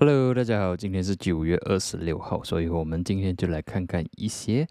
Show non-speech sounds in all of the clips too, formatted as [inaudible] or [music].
Hello，大家好，今天是九月二十六号，所以我们今天就来看看一些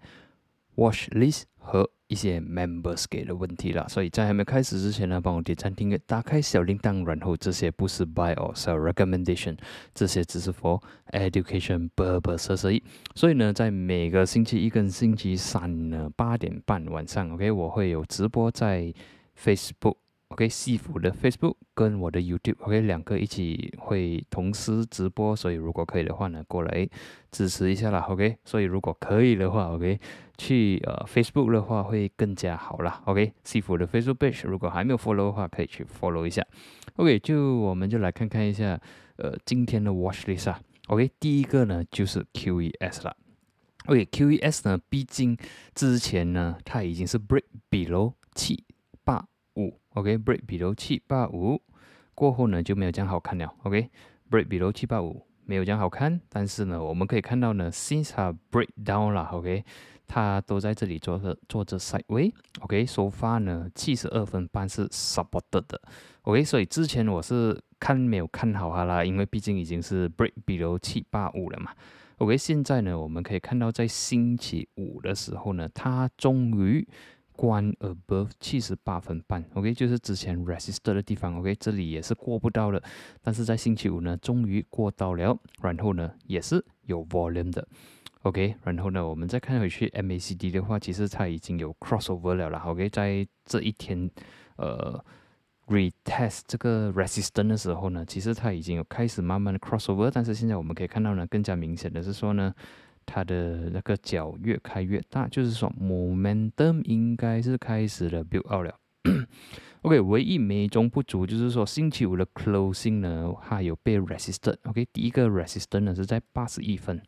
watch list 和一些 members 给的问题了。所以在还没开始之前呢，帮我点赞、订阅、打开小铃铛，然后这些不是 buy or sell recommendation，这些只是 for education purpose 而已。所以呢，在每个星期一跟星期三呢，八点半晚上，OK，我会有直播在 Facebook。OK，西服的 Facebook 跟我的 YouTube，OK，两个一起会同时直播，所以如果可以的话呢，过来支持一下啦，OK。所以如果可以的话，OK，去呃 Facebook 的话会更加好啦，OK。西服的 Facebook page 如果还没有 follow 的话，可以去 follow 一下，OK。就我们就来看看一下呃今天的 Watch list 啊，OK。第一个呢就是 QES 啦，OK，QES 呢，毕竟之前呢它已经是 break below 七。五，OK，break below 七八五。过后呢就没有这样好看了，OK，break below 七八五没有这样好看，但是呢我们可以看到呢，since 它 break down 了，OK，它都在这里做着做着 sideway，OK，so far 呢七十二分半是 supported 的，OK，所以之前我是看没有看好它啦，因为毕竟已经是 break below 七八五了嘛，OK，现在呢我们可以看到在星期五的时候呢，它终于。关 above 七十八分半，OK，就是之前 resistor 的地方，OK，这里也是过不到了，但是在星期五呢，终于过到了，然后呢，也是有 volume 的，OK，然后呢，我们再看回去 MACD 的话，其实它已经有 crossover 了啦，OK，在这一天，呃，retest 这个 resistance 的时候呢，其实它已经有开始慢慢的 crossover，但是现在我们可以看到呢，更加明显的是说呢。它的那个脚越开越大，就是说 momentum 应该是开始了 build out 了。[coughs] OK，唯一美中不足就是说星期五的 closing 呢，它有被 resisted。OK，第一个 resisted 呢是在八十一分，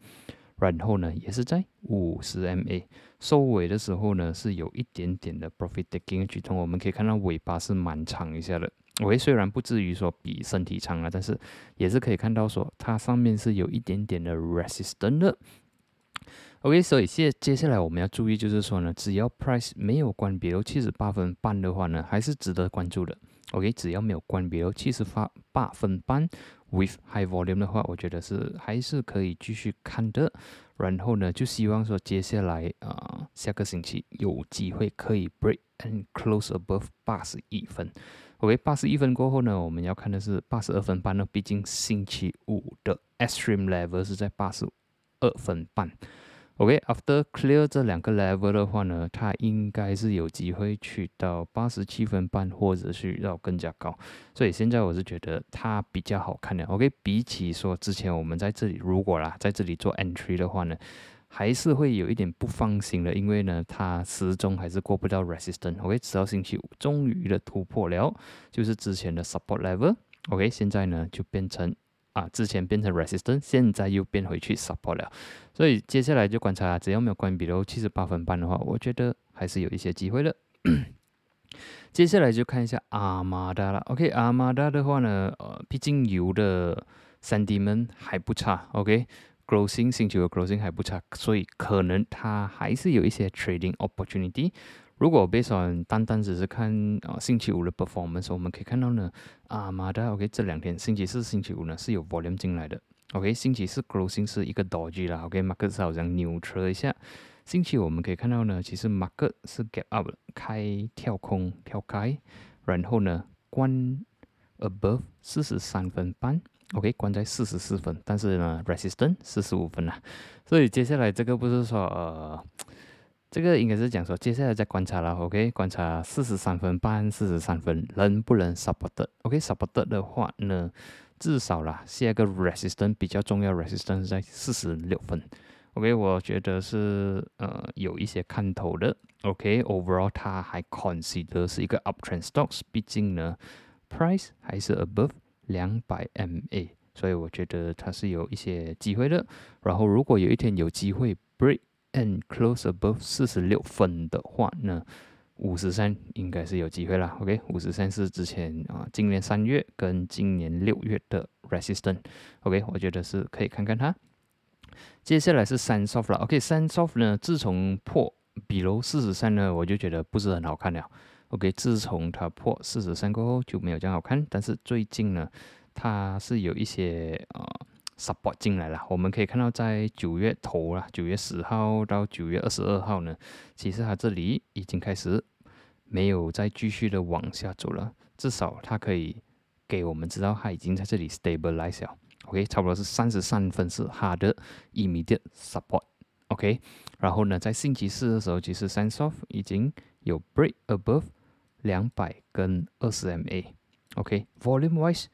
然后呢也是在五十 MA 收尾的时候呢是有一点点的 profit taking 举动。我们可以看到尾巴是蛮长一下的。尾虽然不至于说比身体长啊，但是也是可以看到说它上面是有一点点的 resistant 的。OK，所以接接下来我们要注意，就是说呢，只要 price 没有关闭如七十八分半的话呢，还是值得关注的。OK，只要没有关闭如七十八八分半 with high volume 的话，我觉得是还是可以继续看的。然后呢，就希望说接下来啊，下个星期有机会可以 break and close above 八十一分。OK，八十一分过后呢，我们要看的是八十二分半呢，毕竟星期五的 extreme level 是在八十二分半。OK，after clear 这两个 level 的话呢，它应该是有机会去到八十七分半，或者是要更加高。所以现在我是觉得它比较好看的。OK，比起说之前我们在这里如果啦，在这里做 entry 的话呢，还是会有一点不放心的，因为呢，它始终还是过不到 resistance。OK，直到星期五终于的突破了，就是之前的 support level。OK，现在呢就变成。啊，之前变成 resistance，现在又变回去 support 了，所以接下来就观察，只要没有关闭到七十八分半的话，我觉得还是有一些机会的。[coughs] 接下来就看一下阿玛达了，OK，阿玛达的话呢，呃，毕竟油的三 D 门还不差，OK，closing 星期五 closing 还不差，所以可能它还是有一些 trading opportunity。如果 based on 单单只是看啊星期五的 performance，我们可以看到呢，啊马达 OK 这两天星期四、星期五呢是有 volume 进来的，OK 星期四 closing 是一个 doj 啦，OK market 好像 neutral 一下，星期五我们可以看到呢，其实 market 是 gap up 开跳空跳开，然后呢关 above 四十三分半，OK 关在四十四分，但是呢 resistance 四十五分啊，所以接下来这个不是说呃。这个应该是讲说，接下来再观察了，OK？观察四十三分半、四十三分能不能 support？OK？support 的话呢，至少啦，下一个 resistance 比较重要，resistance 在四十六分，OK？我觉得是呃有一些看头的，OK？Overall 它还 consider 是一个 uptrend stocks，毕竟呢，price 还是 above 两百 MA，所以我觉得它是有一些机会的。然后如果有一天有机会 break And close above 四十六分的话呢，五十三应该是有机会啦。OK，五十三是之前啊，今年三月跟今年六月的 resistance。OK，我觉得是可以看看它。接下来是三 soft 了。OK，三 soft 呢，自从破比如四十三呢，我就觉得不是很好看了。OK，自从它破四十三过后就没有这样好看。但是最近呢，它是有一些啊。Support 进来了。我们可以看到，在九月头啦，九月十号到九月二十二号呢，其实它这里已经开始没有再继续的往下走了，至少它可以给我们知道它已经在这里 stabilize 了。OK，差不多是三十三分是它的 immediate support。OK，然后呢，在星期四的时候，其实 sense of 已经有 break above 两百跟二十 MA。OK，volume wise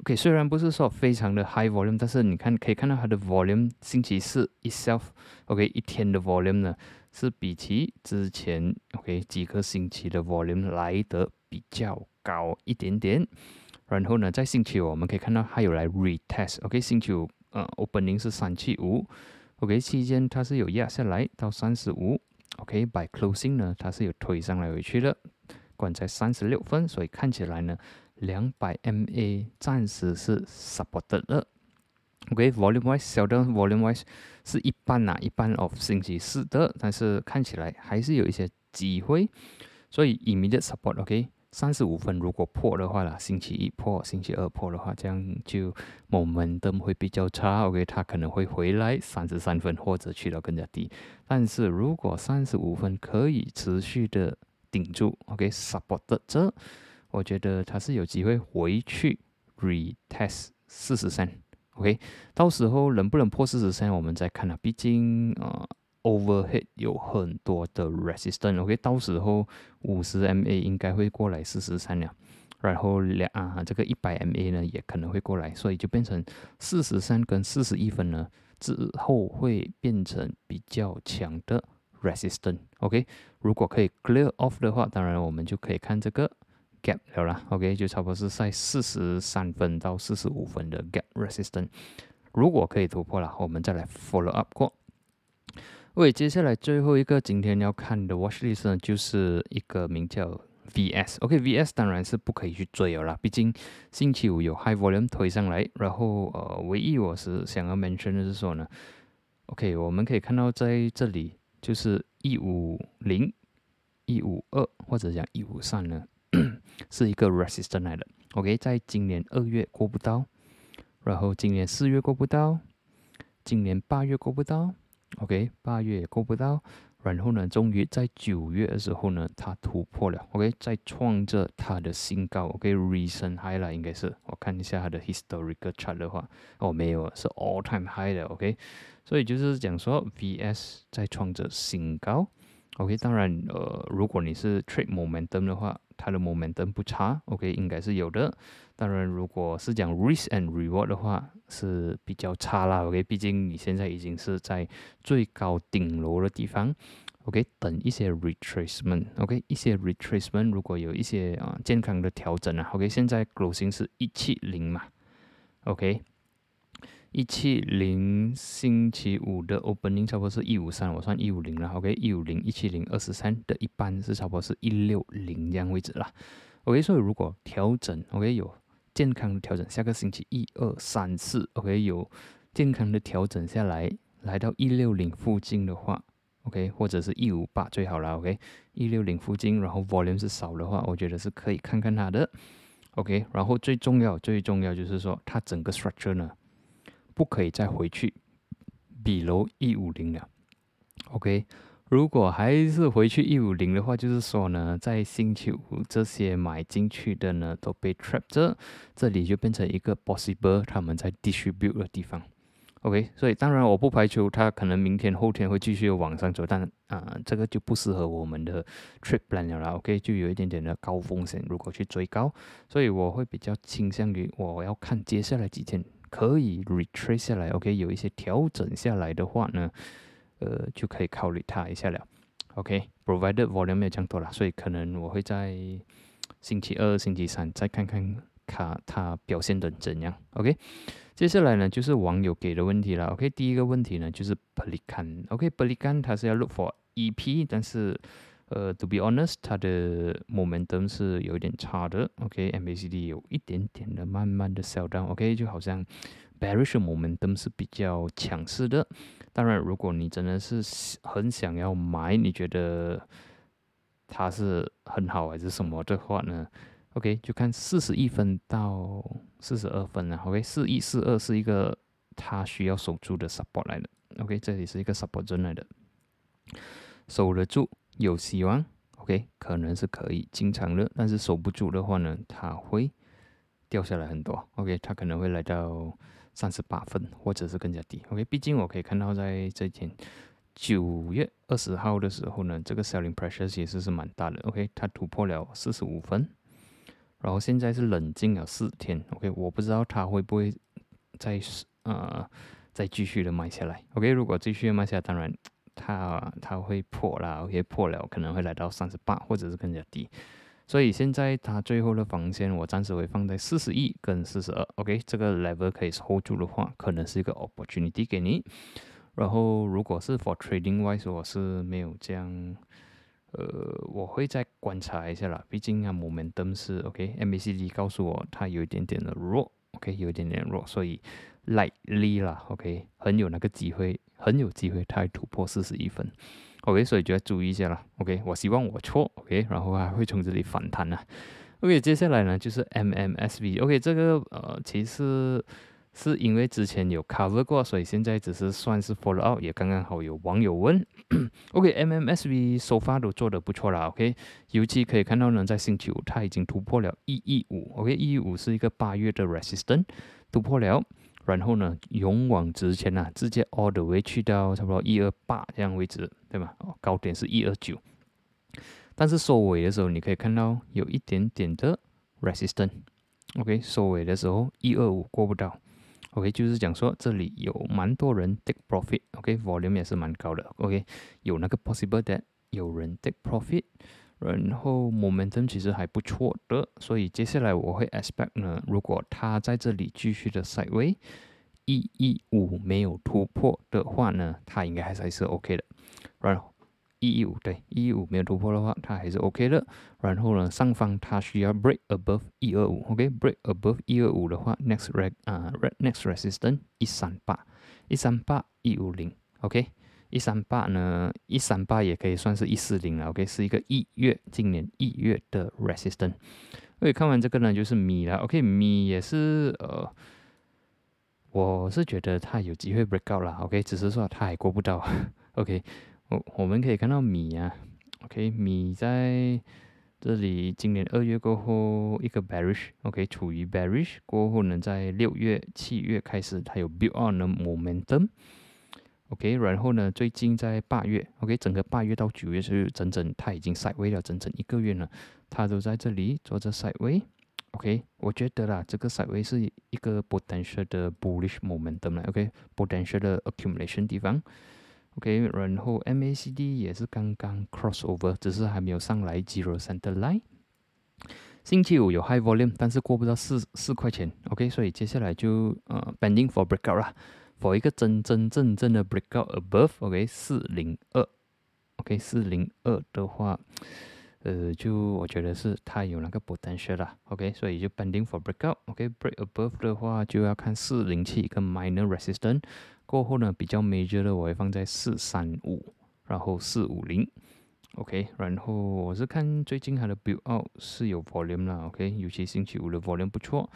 OK，虽然不是说非常的 high volume，但是你看可以看到它的 volume，星期四 itself，OK，一天的 volume 呢是比起之前 OK 几个星期的 volume 来的比较高一点点。然后呢，在星期五我们可以看到它有来 retest，OK，星期五呃 opening 是三七五，OK，期间它是有压下来到三十五，OK，by closing 呢它是有推上来回去的，管在三十六分，所以看起来呢，两百 MA 暂时是 supported 的，OK，volume wise 小的 volume wise 是一半呐，一半 of 星期四的，但是看起来还是有一些机会，所以 immediate support，OK。三十五分如果破的话啦，星期一破，星期二破的话，这样就 momentum 会比较差。OK，它可能会回来三十三分或者去到更加低。但是如果三十五分可以持续的顶住，OK，support 这，我觉得它是有机会回去 retest 四十三。OK，到时候能不能破四十三，我们再看啊。毕竟啊。Overhead 有很多的 resistance，OK，到时候五十 MA 应该会过来四十三了，然后两啊这个一百 MA 呢也可能会过来，所以就变成四十三跟四十一分呢之后会变成比较强的 resistance，OK，如果可以 clear off 的话，当然我们就可以看这个 gap 了啦，OK，就差不多是在四十三分到四十五分的 gap resistance，如果可以突破了，我们再来 follow up 过。喂，接下来最后一个今天要看的 watch list 呢，就是一个名叫 VS。OK，VS 当然是不可以去追了啦，毕竟星期五有 high volume 推上来。然后呃，唯一我是想要 mention 的是说呢，OK，我们可以看到在这里就是一五零、一五二或者讲一五三呢，是一个 resistance 来的。OK，在今年二月过不到，然后今年四月过不到，今年八月过不到。OK，八月也过不到，然后呢，终于在九月的时候呢，它突破了。OK，在创着它的新高。OK，recent high 了，应该是我看一下它的 historical chart 的话，哦，没有，是 all time high 的。OK，所以就是讲说，VS 在创着新高。OK，当然，呃，如果你是 trade momentum 的话，它的 momentum 不差。OK，应该是有的。当然，如果是讲 risk and reward 的话，是比较差啦。OK，毕竟你现在已经是在最高顶楼的地方。OK，等一些 retracement。OK，一些 retracement，如果有一些啊健康的调整啊。OK，现在 closing 是一七零嘛。OK。一七零星期五的 opening 差不多是一五三，我算一五零了。OK，一五零一七零二十三的一般是差不多是一六零这样位置啦。OK，所以如果调整，OK 有健康的调整，下个星期一二三四，OK 有健康的调整下来，来到一六零附近的话，OK 或者是一五八最好了。OK，一六零附近，然后 volume 是少的话，我觉得是可以看看它的。OK，然后最重要最重要就是说它整个 structure 呢。不可以再回去比楼一五零了，OK？如果还是回去一五零的话，就是说呢，在星期五这些买进去的呢都被 trap 着，这里就变成一个 possible 他们在 distribute 的地方，OK？所以当然我不排除它可能明天后天会继续往上走，但啊这个就不适合我们的 trip plan 了，OK？就有一点点的高风险，如果去追高，所以我会比较倾向于我要看接下来几天。可以 retrace 下来，OK，有一些调整下来的话呢，呃，就可以考虑它一下了，OK，provided volume 没有降多了，所以可能我会在星期二、星期三再看看卡它表现的怎样，OK，接下来呢就是网友给的问题了，OK，第一个问题呢就是 Pelican，OK，Pelican 它是要 look for EP，但是呃，to be honest，它的 momentum 是有一点差的。OK，MACD 有一点点的慢慢的 sell down。OK，就好像 bearish momentum 是比较强势的。当然，如果你真的是很想要买，你觉得它是很好还是什么的话呢？OK，就看四十一分到四十二分了。OK，四一四二是一个它需要守住的 support 来的。OK，这里是一个 support zone 来的，守得住有希望。OK，可能是可以经常的，但是守不住的话呢，它会掉下来很多。OK，它可能会来到三十八分，或者是更加低。OK，毕竟我可以看到在这天九月二十号的时候呢，这个 selling pressure 其实是蛮大的。OK，它突破了四十五分，然后现在是冷静了四天。OK，我不知道它会不会再呃再继续的卖下来。OK，如果继续卖下来，当然。它它会破啦，OK，破了可能会来到三十八，或者是更加低。所以现在它最后的防线，我暂时会放在四十一跟四十二，OK，这个 level 可以 hold 住的话，可能是一个 opportunity 给你。然后如果是 for trading wise，我是没有这样，呃，我会再观察一下啦。毕竟啊，momentum 是 OK，MACD 告诉我它有一点点的弱，OK，有一点点弱，所以 lightly 啦，OK，很有那个机会。很有机会，它突破四十一分，OK，所以就要注意一下了，OK，我希望我错，OK，然后还会从这里反弹呢，OK，接下来呢就是 MMSV，OK，这个呃其实是因为之前有 cover 过，所以现在只是算是 follow out，也刚刚好有网友问，OK，MMSV so far 都做得不错啦，OK，尤其可以看到呢，在星期五它已经突破了一亿五，OK，一亿五是一个八月的 resistance，突破了。然后呢，勇往直前呐，直接 all the way 去到差不多一二八这样位置，对吗？哦，高点是一二九，但是收尾的时候，你可以看到有一点点的 resistance。OK，收尾的时候一二五过不到。OK，就是讲说这里有蛮多人 take profit。OK，volume 也是蛮高的。OK，有那个 possible that 有人 take profit。然后 momentum 其实还不错的，所以接下来我会 expect 呢，如果它在这里继续的 sideway 一一五没有突破的话呢，它应该还是还是 OK 的。然后一一五对一一五没有突破的话，它还是 OK 的。然后呢，上方它需要 break above 一二五，OK，break above 一二五的话，next re 啊 next resistance 一三八一三八一五零，OK。一三八呢，一三八也可以算是一四零了，OK，是一个一月今年一月的 resistance。OK，看完这个呢，就是米了，OK，米也是呃，我是觉得它有机会 break out 了，OK，只是说它还过不到，[laughs] OK，我我们可以看到米啊，OK，米在这里今年二月过后一个 bearish，OK，处于 bearish 过后呢，在六月、七月开始它有 build on 的 momentum。OK，然后呢？最近在八月，OK，整个八月到九月是整整，它已经晒位了整整一个月了，它都在这里做着晒位。OK，我觉得啦，这个晒位是一个 potential 的 bullish momentum 啦，OK，potential 的 accumulation 地方。OK，然后 MACD 也是刚刚 crossover，只是还没有上来 zero center line。星期五有 high volume，但是过不到四四块钱。OK，所以接下来就呃 pending for breakout 啦。找一个真真正正的 breakout above，OK，四零二，OK，四零二的话，呃，就我觉得是它有那个 potential 啦，OK，所以就 pending for breakout，OK，break above 的话就要看四零七跟 minor resistance，过后呢比较 major 的我会放在四三五，然后四五零，OK，然后我是看最近它的 build out 是有 volume 啦，OK，尤其星期五的 volume 不错。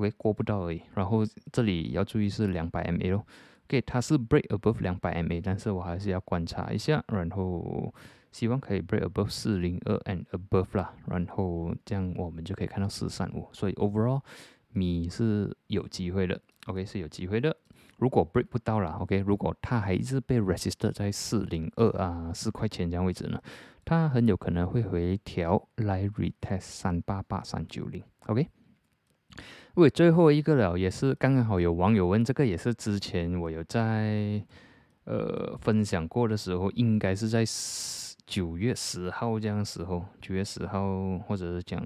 OK，过不到而已。然后这里要注意是两百 MA 咯 OK，它是 break above 两百 MA，但是我还是要观察一下。然后希望可以 break above 四零二 and above 啦。然后这样我们就可以看到四三五。所以 overall 米是有机会的。OK，是有机会的。如果 break 不到了，OK，如果它还是被 resisted 在四零二啊四块钱这样位置呢，它很有可能会回调来 retest 三八八三九零。OK。为最后一个了，也是刚刚好有网友问，这个也是之前我有在呃分享过的时候，应该是在十九月十号这样时候，九月十号或者是讲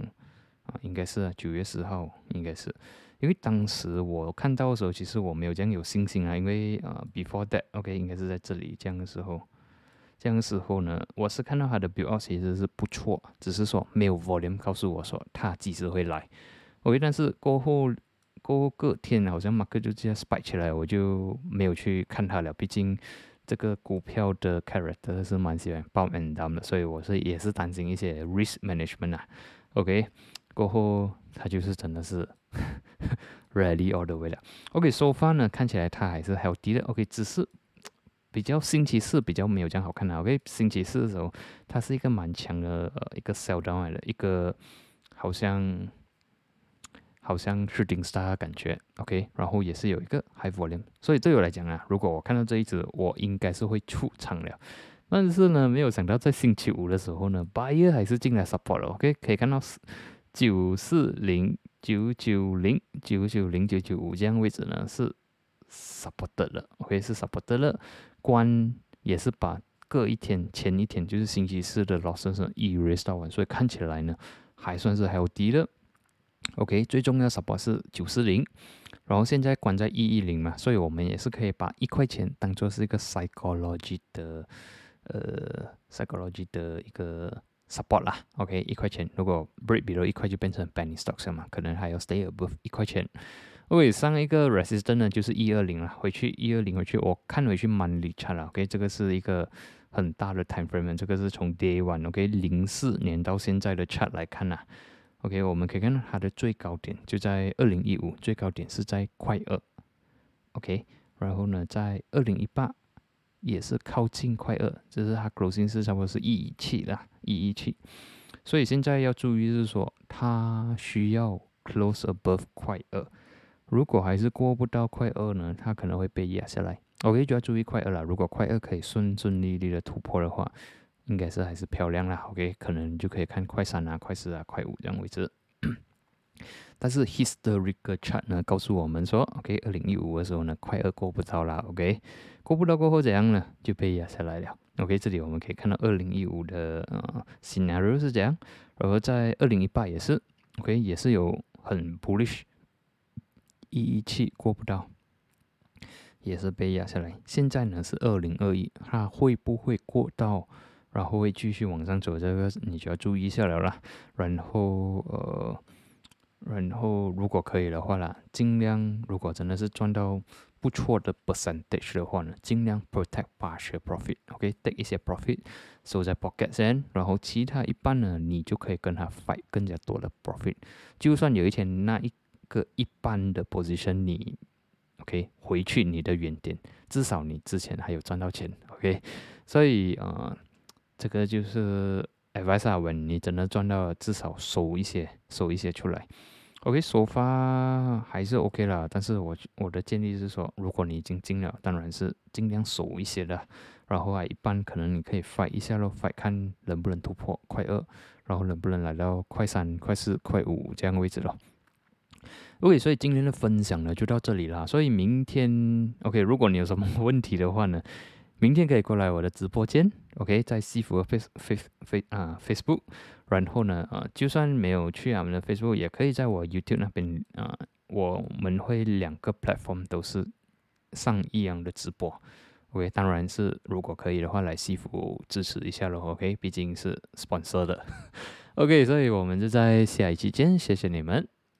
啊，应该是九月十号，应该是，因为当时我看到的时候，其实我没有这样有信心啊，因为啊 before that，OK，应该是在这里这样的时候，这样的时候呢，我是看到它的 build 其实是不错，只是说没有 volume 告诉我说它几时会来。OK，但是过后过后隔天好像马克就这样 spike 起来，我就没有去看它了。毕竟这个股票的 character 是蛮喜欢 b u m and down 的，所以我是也是担心一些 risk management 啊。OK，过后它就是真的是 [laughs] rally all the way 了。OK，so far 呢，看起来它还是 healthy 的。OK，只是比较星期四比较没有这样好看的。OK，星期四的时候，它是一个蛮强的呃一个 sell down 来的，一个好像好像是顶 star 的感觉。OK，然后也是有一个 high volume，所以对我来讲啊，如果我看到这一只，我应该是会出场了。但是呢，没有想到在星期五的时候呢，buyer 还是进来 support 了。OK，可以看到是九四零九九零九九零九九五这样位置呢是 support 了。OK，是 support 了。关也是把各一天前一天就是星期四的 losses erase 到完，所以看起来呢还算是还有低的。OK，最重要 support 是九四零，然后现在关在一一零嘛，所以我们也是可以把一块钱当做是一个 psychology 的。呃，psychology 的一个 support 啦，OK，一块钱，如果 break below 一块就变成 penny stocks 嘛，可能还要 stay above 一块钱。OK，上一个 resistance 呢就是一二零了，回去一二零回去，我看回去 monthly chart 了，OK，这个是一个很大的 time frame，这个是从 day one，OK，零四年到现在的 chart 来看呐，OK，我们可以看到它的最高点就在二零一五，最高点是在快二，OK，然后呢，在二零一八。也是靠近快二，就是它 closing 是差不多是一一七啦，一一七，所以现在要注意是说，它需要 close above 快二，如果还是过不到快二呢，它可能会被压下来。OK，就要注意快二了。如果快二可以顺顺利利的突破的话，应该是还是漂亮啦。OK，可能就可以看快三啊、快四啊、快五这样位置。[coughs] 但是 historical chart 呢，告诉我们说，OK，二零一五的时候呢，快二过不到啦，OK，过不到过后怎样呢？就被压下来了，OK，这里我们可以看到二零一五的呃 scenario 是怎样，然后在二零一八也是，OK，也是有很 bullish，一一七过不到，也是被压下来。现在呢是二零二一，它会不会过到，然后会继续往上走？这个你就要注意一下了啦。然后呃。然后，如果可以的话啦，尽量如果真的是赚到不错的 percentage 的话呢，尽量 protect partial profit，OK，take 一些 profit 收在 pocket 先，然后其他一半呢，你就可以跟他 fight 更加多的 profit。就算有一天那一个一半的 position 你 OK 回去你的原点，至少你之前还有赚到钱，OK。所以呃，这个就是 advice 啊，问你真的赚到，至少收一些，收一些出来。OK，首发还是 OK 啦，但是我我的建议是说，如果你已经进了，当然是尽量守一些的，然后啊，一般可能你可以 fight 一下咯，fight 看能不能突破快二，然后能不能来到快三、快四、快五这样位置咯。OK，所以今天的分享呢就到这里啦，所以明天 OK，如果你有什么 [laughs] 问题的话呢？明天可以过来我的直播间，OK，在西服的 Face Face Face 啊 Facebook，然后呢，呃，就算没有去我们的 Facebook，也可以在我 YouTube 那边啊，我们会两个 platform 都是上一样的直播，OK，当然是如果可以的话，来西服支持一下咯，OK，毕竟是 sponsor 的，[laughs] OK，所以我们就在下一期见，谢谢你们。